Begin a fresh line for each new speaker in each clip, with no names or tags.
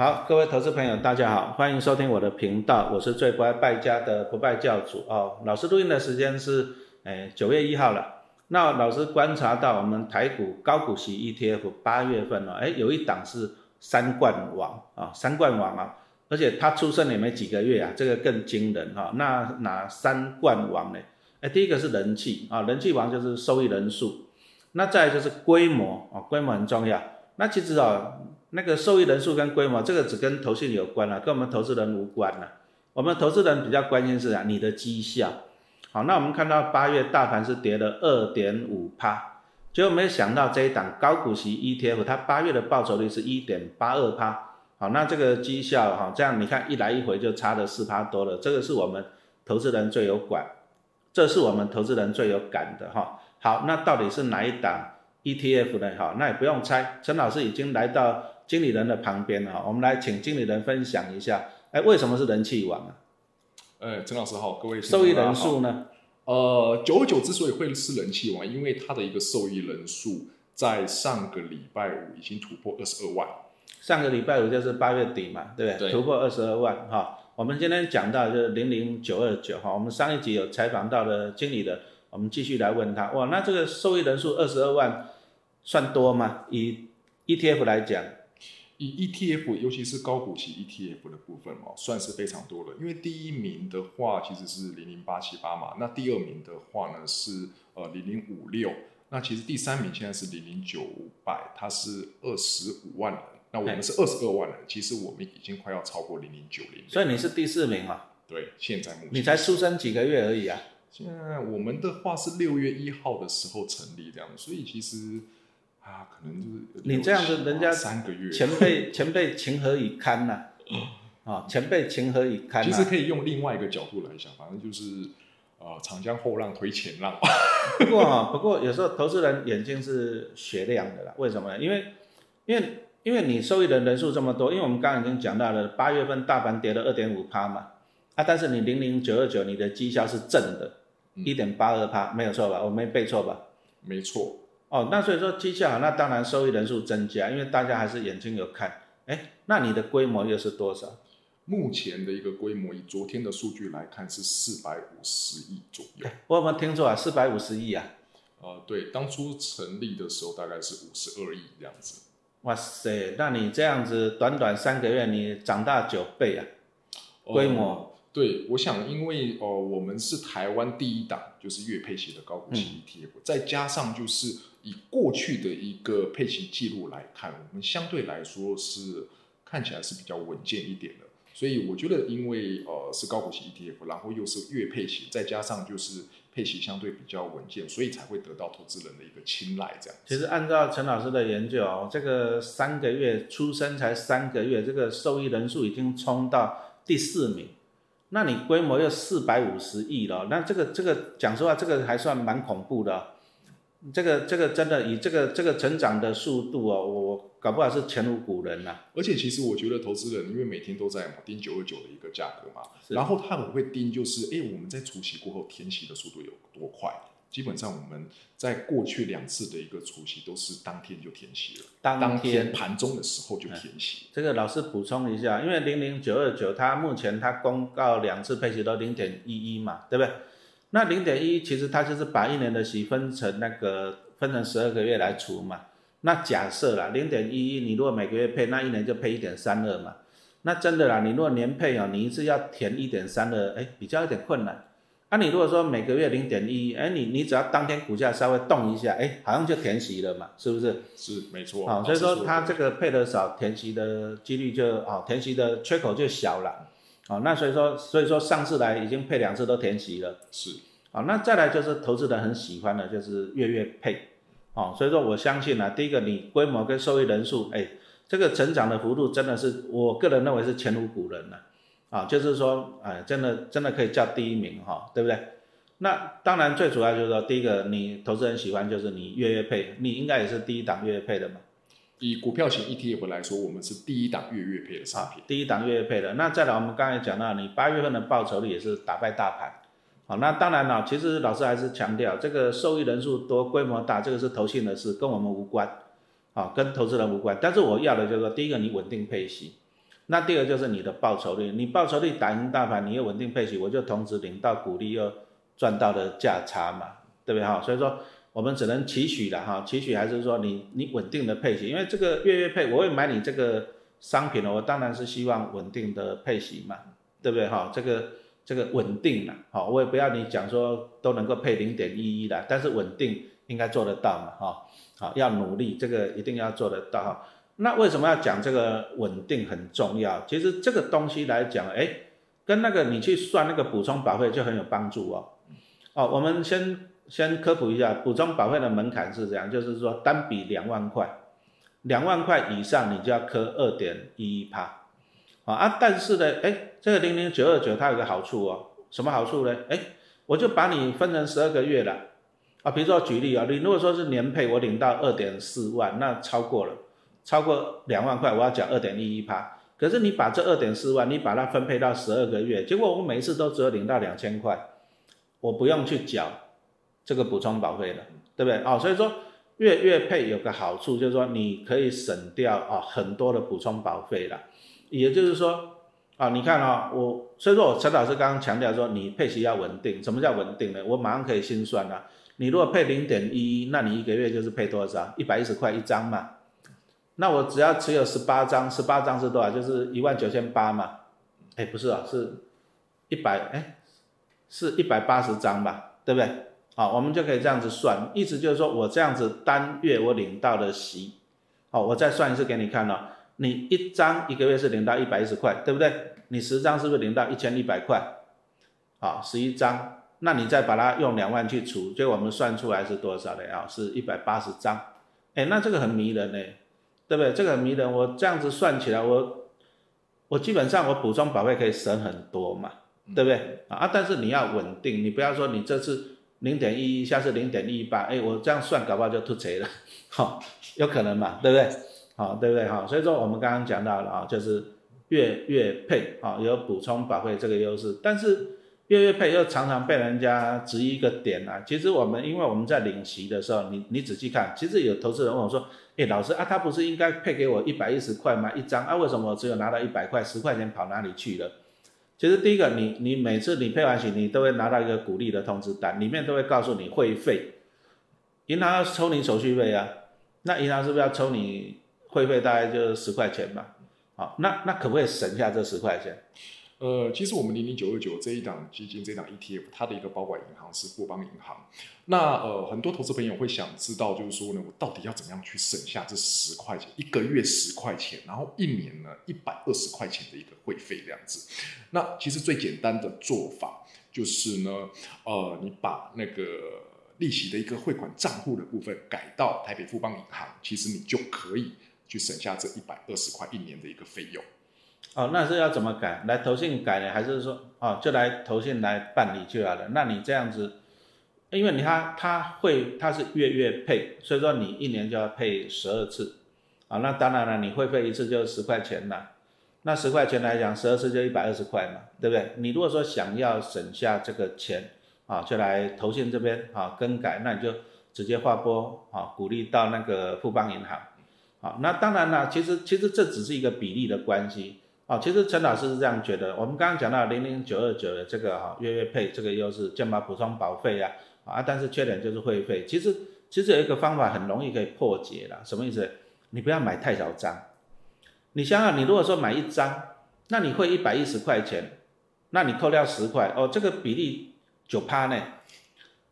好，各位投资朋友，大家好，欢迎收听我的频道，我是最不爱败家的不败教主哦。老师录音的时间是诶九月一号了。那老师观察到我们台股高股息 ETF 八月份哦，哎有一档是三冠王啊，三冠王啊，而且它出生也没几个月啊，这个更惊人哈。那哪三冠王呢？哎，第一个是人气啊，人气王就是收益人数，那再就是规模啊，规模很重要。那其实啊。那个受益人数跟规模，这个只跟投信有关了，跟我们投资人无关了。我们投资人比较关心是啊，你的绩效。好，那我们看到八月大盘是跌了二点五趴，结果没有想到这一档高股息 ETF，它八月的报酬率是一点八二趴。好，那这个绩效哈，这样你看一来一回就差了四趴多了，这个是我们投资人最有管，这是我们投资人最有感的哈。好，那到底是哪一档 ETF 呢？哈，那也不用猜，陈老师已经来到。经理人的旁边了，我们来请经理人分享一下，哎，为什么是人气王啊？
哎，陈老师好，各位
受益人数呢？
呃，九九之所以会是人气王，因为它的一个受益人数在上个礼拜五已经突破二十二万。
上个礼拜五就是八月底嘛，对不对？突破二十二万哈。我们今天讲到就是零零九二九哈，我们上一集有采访到的经理的，我们继续来问他，哇，那这个受益人数二十二万算多吗？以 ETF 来讲。
以 ETF，尤其是高股息 ETF 的部分哦，算是非常多了。因为第一名的话其实是零零八七八嘛，那第二名的话呢是呃零零五六，那其实第三名现在是零零九百，它是二十五万人，那我们是二十二万人，其实我们已经快要超过零零九零。
所以你是第四名嘛？
对，现在目前
你才出生几个月而已啊。
现在我们的话是六月一号的时候成立这样，所以其实。啊，可能就是
你这样子，人家
三个月
前辈 前辈情何以堪呐？啊，前辈情何以堪？
其实可以用另外一个角度来想，反正就是啊，长江后浪推前浪。
不过啊，不过有时候投资人眼睛是雪亮的啦。为什么呢？因为因为因为你受益的人数这么多，因为我们刚刚已经讲到了，八月份大盘跌了二点五趴嘛，啊，但是你零零九二九你的绩效是正的，一点八二趴，没有错吧？我没背错吧？
没错。
哦，那所以说绩效好，那当然收益人数增加，因为大家还是眼睛有看。哎，那你的规模又是多少？
目前的一个规模，以昨天的数据来看是四百五十亿左右。
我有没有听错啊？四百五十亿啊？
呃，对，当初成立的时候大概是五十二亿这样子。
哇塞，那你这样子短短三个月，你长大九倍啊？规模？
对，我想因为哦，我们是台湾第一档就是月配息的高股息 ETF，再加上就是。以过去的一个配息记录来看，我们相对来说是看起来是比较稳健一点的。所以我觉得，因为呃是高股息 ETF，然后又是月配息，再加上就是配息相对比较稳健，所以才会得到投资人的一个青睐。这样。
其实按照陈老师的研究哦，这个三个月出生才三个月，这个受益人数已经冲到第四名，那你规模要四百五十亿了，那这个这个讲实话，这个还算蛮恐怖的。这个这个真的以这个这个成长的速度哦，我搞不好是前无古人呐。
而且其实我觉得投资人因为每天都在嘛盯九二九的一个价格嘛，然后他很会盯，就是哎我们在除息过后填息的速度有多快？基本上我们在过去两次的一个除息都是当天就填息了，当天盘中的时候就填息。
这个老师补充一下，因为零零九二九它目前它公告两次配息都零点一一嘛，对不对？那零点一其实它就是把一年的息分成那个分成十二个月来除嘛。那假设啦，零点一一你如果每个月配，那一年就配一点三二嘛。那真的啦，你如果年配哦，你一次要填一点三二，哎，比较有点困难。那你如果说每个月零点一，哎，你你只要当天股价稍微动一下，哎，好像就填息了嘛，是不是？
是，没错。
好，所以说它这个配的少，填息的几率就哦，填息的缺口就小了。哦，那所以说，所以说上次来已经配两次都填息了，
是，
好，那再来就是投资人很喜欢的，就是月月配，哦，所以说我相信呢，第一个你规模跟受益人数，哎，这个成长的幅度真的是我个人认为是前无古人了，啊，就是说，哎，真的真的可以叫第一名哈，对不对？那当然最主要就是说，第一个你投资人喜欢就是你月月配，你应该也是第一档月月配的嘛。
以股票型 ETF 来说，我们是第一档月月配的差别。
第一档月月配的，那再来，我们刚才讲到，你八月份的报酬率也是打败大盘。好，那当然了，其实老师还是强调，这个受益人数多、规模大，这个是投信的事，跟我们无关。好，跟投资人无关。但是我要的就是说，第一个你稳定配息，那第二就是你的报酬率，你报酬率打赢大盘，你又稳定配息，我就同时领到股利又赚到了价差嘛，对不对哈？所以说我们只能期许了哈，期许还是说你你稳定的配息，因为这个月月配，我会买你这个商品了，我当然是希望稳定的配息嘛，对不对哈？这个这个稳定了，好，我也不要你讲说都能够配零点一一的，但是稳定应该做得到嘛，哈，好，要努力，这个一定要做得到哈。那为什么要讲这个稳定很重要？其实这个东西来讲，哎，跟那个你去算那个补充保费就很有帮助哦。哦，我们先先科普一下，补充保费的门槛是这样，就是说单笔两万块，两万块以上你就要科二点一一趴。啊，但是呢，哎，这个零零九二九它有个好处哦，什么好处呢？哎，我就把你分成十二个月了。啊，比如说举例啊，你如果说是年配，我领到二点四万，那超过了。超过两万块，我要缴二点一一趴。可是你把这二点四万，你把它分配到十二个月，结果我每一次都只有领到两千块，我不用去缴这个补充保费了，对不对？哦，所以说月月配有个好处，就是说你可以省掉啊很多的补充保费了。也就是说啊，你看啊，我所以说我陈老师刚刚强调说，你配息要稳定。什么叫稳定呢？我马上可以心算了。你如果配零点一，那你一个月就是配多少？一百一十块一张嘛。那我只要持有十八张，十八张是多少？就是一万九千八嘛。哎，不是啊，是一百，哎，是一百八十张吧，对不对？好，我们就可以这样子算，意思就是说我这样子单月我领到的息，好，我再算一次给你看了。你一张一个月是领到一百一十块，对不对？你十张是不是领到一千一百块？好，十一张，那你再把它用两万去除，就我们算出来是多少的啊？是一百八十张。哎，那这个很迷人呢。对不对？这个很迷人，我这样子算起来，我我基本上我补充保费可以省很多嘛，对不对？啊，但是你要稳定，你不要说你这次零点一一，下次零点一八，哎，我这样算搞不好就突贼了，好，有可能嘛，对不对？好，对不对？好，所以说我们刚刚讲到了啊，就是月月配啊，有补充保费这个优势，但是。月月配又常常被人家质疑一个点啊，其实我们因为我们在领息的时候，你你仔细看，其实有投资人问我说，哎，老师啊，他不是应该配给我一百一十块吗？一张啊，为什么我只有拿到一百块，十块钱跑哪里去了？其实第一个，你你每次你配完息，你都会拿到一个鼓励的通知单，里面都会告诉你会费，银行要抽你手续费啊，那银行是不是要抽你会费？大概就是十块钱嘛，好，那那可不可以省下这十块钱？
呃，其实我们零零九二九这一档基金，这一档 ETF，它的一个保管银行是富邦银行。那呃，很多投资朋友会想知道，就是说呢，我到底要怎么样去省下这十块钱，一个月十块钱，然后一年呢一百二十块钱的一个会费这样子。那其实最简单的做法就是呢，呃，你把那个利息的一个汇款账户的部分改到台北富邦银行，其实你就可以去省下这一百二十块一年的一个费用。
哦，那是要怎么改？来投信改呢，还是说哦，就来投信来办理就好了？那你这样子，因为你他他会他是月月配，所以说你一年就要配十二次，啊，那当然了，你会费一次就十块钱了，那十块钱来讲，十二次就一百二十块嘛，对不对？你如果说想要省下这个钱，啊，就来投信这边啊更改，那你就直接划拨啊，鼓励到那个富邦银行，啊，那当然了，其实其实这只是一个比例的关系。哦，其实陈老师是这样觉得。我们刚刚讲到零零九二九的这个哈月月配这个又是，健保补充保费呀，啊，但是缺点就是会费。其实其实有一个方法很容易可以破解了，什么意思？你不要买太少张。你想想，你如果说买一张，那你会一百一十块钱，那你扣掉十块，哦，这个比例九趴呢。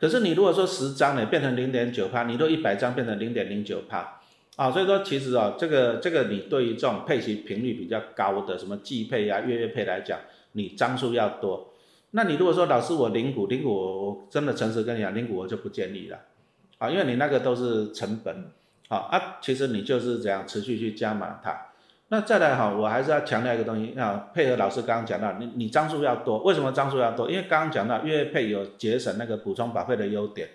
可是你如果说十张呢，变成零点九趴，你都一百张变成零点零九趴。啊，所以说其实啊，这个这个你对于这种配息频率比较高的，什么季配呀、月月配来讲，你张数要多。那你如果说老师我零股零股，我真的诚实跟你讲，零股我就不建议了，啊，因为你那个都是成本，啊啊，其实你就是这样持续去加码它。那再来哈，我还是要强调一个东西，啊，配合老师刚刚讲到，你你张数要多，为什么张数要多？因为刚刚讲到月月配有节省那个补充保费的优点。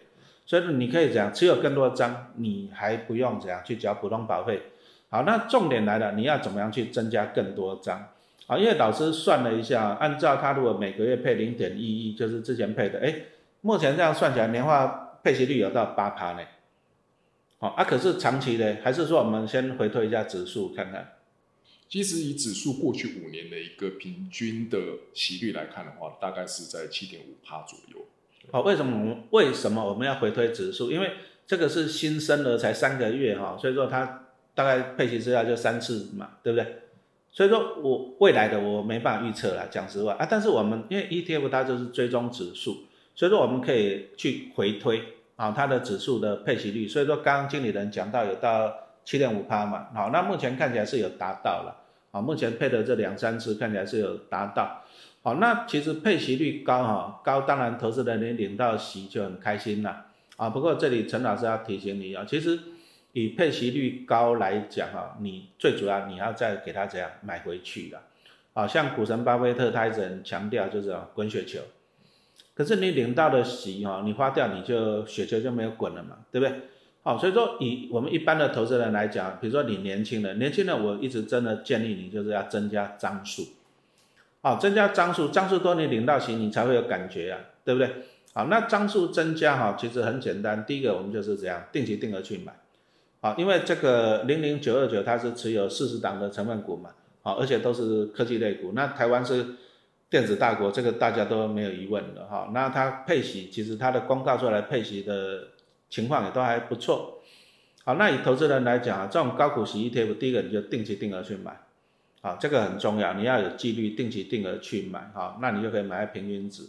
所以你可以这样持有更多张，你还不用怎样去缴普通保费。好，那重点来了，你要怎么样去增加更多张？啊，因为老师算了一下，按照他如果每个月配零点一一，就是之前配的，哎，目前这样算起来年化配息率有到八趴呢。好，啊，可是长期的，还是说我们先回推一下指数看看。
其实以指数过去五年的一个平均的息率来看的话，大概是在七点五趴左右。
好，为什么我们为什么我们要回推指数？因为这个是新生儿才三个月哈，所以说它大概配息资料就三次嘛，对不对？所以说我未来的我没办法预测了，讲实话啊。但是我们因为 ETF 它就是追踪指数，所以说我们可以去回推啊它的指数的配息率。所以说刚刚经理人讲到有到七点五趴嘛，好，那目前看起来是有达到了啊，目前配的这两三次看起来是有达到。好，那其实配息率高哈，高当然投资人你领到息就很开心了啊。不过这里陈老师要提醒你啊，其实以配息率高来讲啊，你最主要你要再给他怎样买回去了。啊，像股神巴菲特他一直很强调就是滚雪球，可是你领到的息哈，你花掉你就雪球就没有滚了嘛，对不对？好，所以说以我们一般的投资人来讲，比如说你年轻人，年轻人我一直真的建议你就是要增加张数。好，增加张数，张数多你领到钱，你才会有感觉啊，对不对？好，那张数增加哈，其实很简单。第一个，我们就是这样定期定额去买，好，因为这个零零九二九它是持有四十档的成分股嘛，好，而且都是科技类股。那台湾是电子大国，这个大家都没有疑问的哈。那它配息，其实它的公告出来配息的情况也都还不错。好，那以投资人来讲啊，这种高股息 ETF，第一个你就定期定额去买。啊，这个很重要，你要有纪律，定期定额去买，哈，那你就可以买平均值。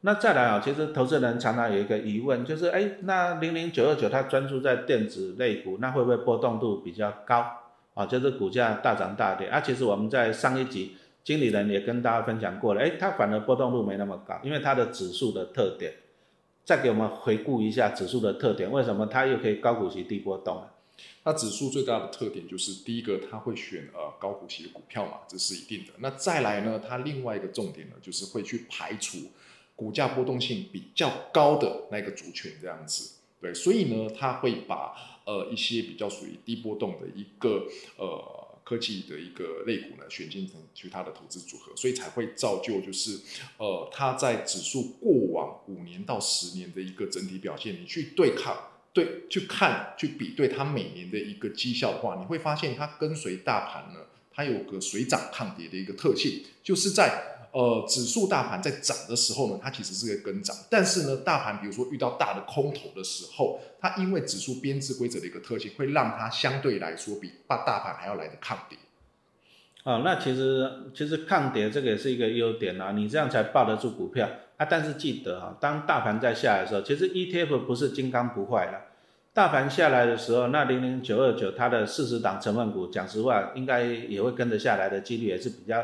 那再来啊，其实投资人常常有一个疑问，就是，哎，那零零九二九它专注在电子类股，那会不会波动度比较高？啊，就是股价大涨大跌。啊，其实我们在上一集经理人也跟大家分享过了，哎，它反而波动度没那么高，因为它的指数的特点。再给我们回顾一下指数的特点，为什么它又可以高股息低波动？
它指数最大的特点就是第一个，它会选呃高股息的股票嘛，这是一定的。那再来呢，它另外一个重点呢，就是会去排除股价波动性比较高的那个族群这样子。对，所以呢，它会把呃一些比较属于低波动的一个呃科技的一个类股呢选进成去它的投资组合，所以才会造就就是呃它在指数过往五年到十年的一个整体表现，你去对抗。对，去看去比对它每年的一个绩效的话，你会发现它跟随大盘呢，它有个水涨抗跌的一个特性，就是在呃指数大盘在涨的时候呢，它其实是个跟涨，但是呢，大盘比如说遇到大的空头的时候，它因为指数编制规则的一个特性，会让它相对来说比大大盘还要来的抗跌。
哦，那其实其实抗跌这个也是一个优点啊，你这样才抱得住股票啊。但是记得哈，当大盘在下来的时候，其实 ETF 不是金刚不坏的。大盘下来的时候，那零零九二九它的四十档成分股，讲实话应该也会跟着下来的几率也是比较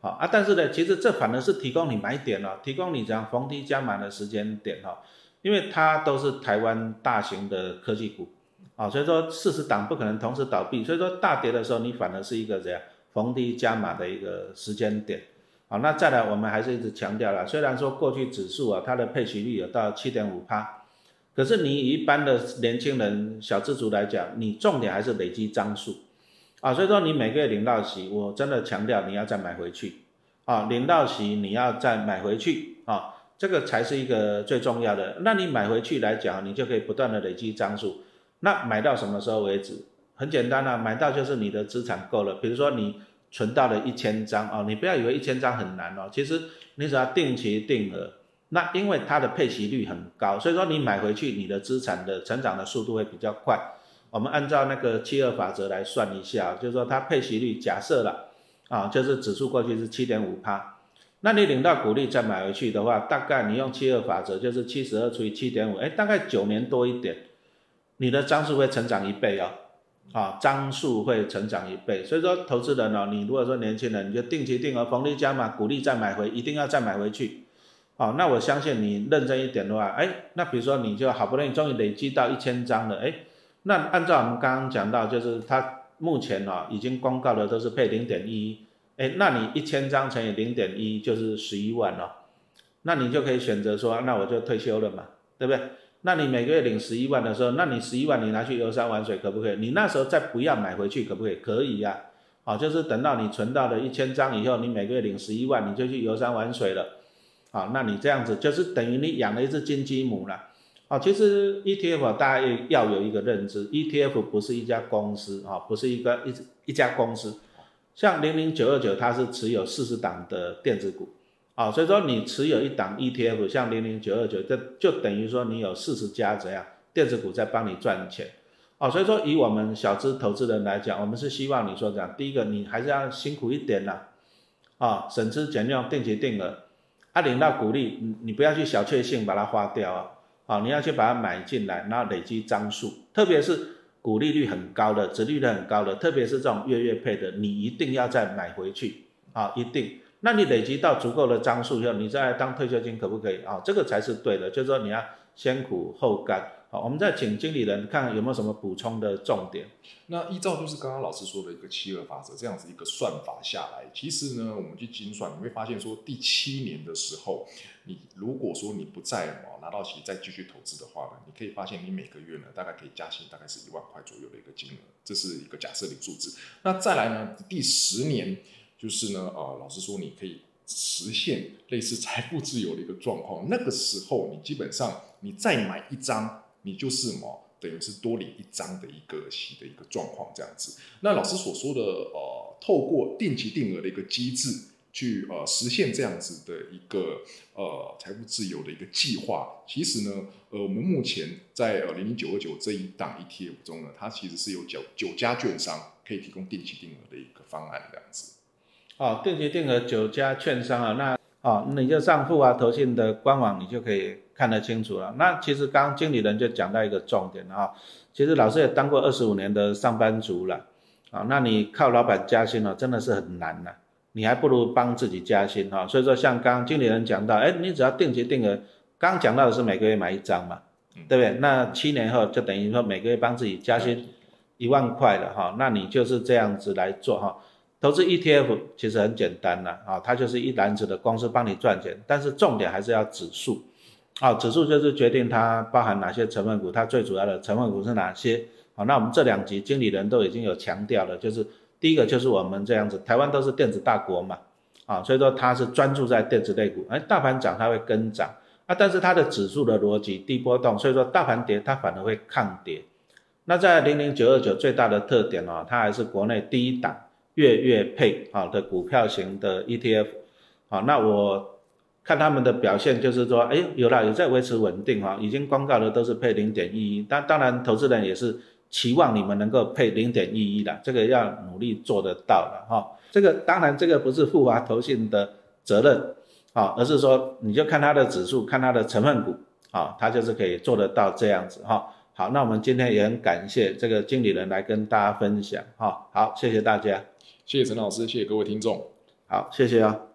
好啊。但是呢，其实这反而是提供你买点了，提供你这样逢低加码的时间点哈，因为它都是台湾大型的科技股啊，所以说四十档不可能同时倒闭，所以说大跌的时候你反而是一个怎样逢低加码的一个时间点。好，那再来我们还是一直强调了，虽然说过去指数啊它的配息率有到七点五趴。可是你一般的年轻人小资族来讲，你重点还是累积张数，啊，所以说你每个月领到息，我真的强调你要再买回去，啊，领到息你要再买回去，啊，这个才是一个最重要的。那你买回去来讲，你就可以不断的累积张数。那买到什么时候为止？很简单啊，买到就是你的资产够了。比如说你存到了一千张，哦，你不要以为一千张很难哦，其实你只要定期定额。那因为它的配息率很高，所以说你买回去，你的资产的成长的速度会比较快。我们按照那个七二法则来算一下，就是说它配息率假设了啊，就是指数过去是七点五趴，那你领到股利再买回去的话，大概你用七二法则就是七十二除以七点五，哎，大概九年多一点，你的张数会成长一倍哦，啊，张数会成长一倍。所以说投资人哦，你如果说年轻人，你就定期定额逢低加码，股利再买回，一定要再买回去。哦，那我相信你认真一点的话，哎，那比如说你就好不容易终于累积到一千张了，哎，那按照我们刚刚讲到，就是它目前哦已经公告的都是配零点一，哎，那你一千张乘以零点一就是十一万哦，那你就可以选择说，那我就退休了嘛，对不对？那你每个月领十一万的时候，那你十一万你拿去游山玩水可不可以？你那时候再不要买回去可不可以？可以呀，好，就是等到你存到了一千张以后，你每个月领十一万，你就去游山玩水了。啊，那你这样子就是等于你养了一只金鸡母了。啊，其实 ETF 大家要有一个认知，ETF 不是一家公司啊，不是一个一一家公司，像零零九二九它是持有四十档的电子股，啊，所以说你持有一档 ETF，像零零九二九，这就等于说你有四十家怎样电子股在帮你赚钱，啊，所以说以我们小资投资人来讲，我们是希望你说这样，第一个你还是要辛苦一点啦，啊，省吃俭用，定期定额，啊，领到股利，你你不要去小确幸把它花掉啊，啊，你要去把它买进来，然后累积张数，特别是。股利率很高的，殖利率很高的，特别是这种月月配的，你一定要再买回去啊！一定，那你累积到足够的张数以后，你再来当退休金可不可以啊？这个才是对的，就是说你要先苦后甘。好，我们再请经理人看看有没有什么补充的重点。
那依照就是刚刚老师说的一个七二法则这样子一个算法下来，其实呢，我们去精算，你会发现说第七年的时候，你如果说你不再哦拿到息再继续投资的话呢，你可以发现你每个月呢大概可以加薪大概是一万块左右的一个金额，这是一个假设的数字。那再来呢，第十年就是呢，呃，老师说你可以实现类似财富自由的一个状况，那个时候你基本上你再买一张。你就是什么，等于是多领一张的一个息的一个状况这样子。那老师所说的呃，透过定期定额的一个机制去呃实现这样子的一个呃财富自由的一个计划，其实呢，呃，我们目前在呃零零九二九这一档 ETF 中呢，它其实是有九九家券商可以提供定期定额的一个方案这样子。
哦，定期定额九家券商啊，那哦，你就上富啊投信的官网，你就可以。看得清楚了，那其实刚刚经理人就讲到一个重点啊，其实老师也当过二十五年的上班族了啊，那你靠老板加薪哦，真的是很难呐，你还不如帮自己加薪哈。所以说像刚刚经理人讲到，哎，你只要定期定额，刚刚讲到的是每个月买一张嘛，对不对？那七年后就等于说每个月帮自己加薪一万块了哈，那你就是这样子来做哈。投资 ETF 其实很简单呐啊，它就是一篮子的公司帮你赚钱，但是重点还是要指数。啊，指数就是决定它包含哪些成分股，它最主要的成分股是哪些？好，那我们这两集经理人都已经有强调了，就是第一个就是我们这样子，台湾都是电子大国嘛，啊，所以说它是专注在电子类股，哎，大盘涨它会跟涨，啊，但是它的指数的逻辑低波动，所以说大盘跌它反而会抗跌。那在零零九二九最大的特点哦，它还是国内第一档月月配好的股票型的 ETF，好，那我。看他们的表现，就是说，哎，有了，有在维持稳定哈，已经公告的都是配零点一一，但当然，投资人也是期望你们能够配零点一一的，这个要努力做得到的哈。这个当然，这个不是富华投信的责任啊，而是说，你就看它的指数，看它的成分股啊，它就是可以做得到这样子哈。好，那我们今天也很感谢这个经理人来跟大家分享哈。好，谢谢大家，
谢谢陈老师，谢谢各位听众，
好，谢谢啊。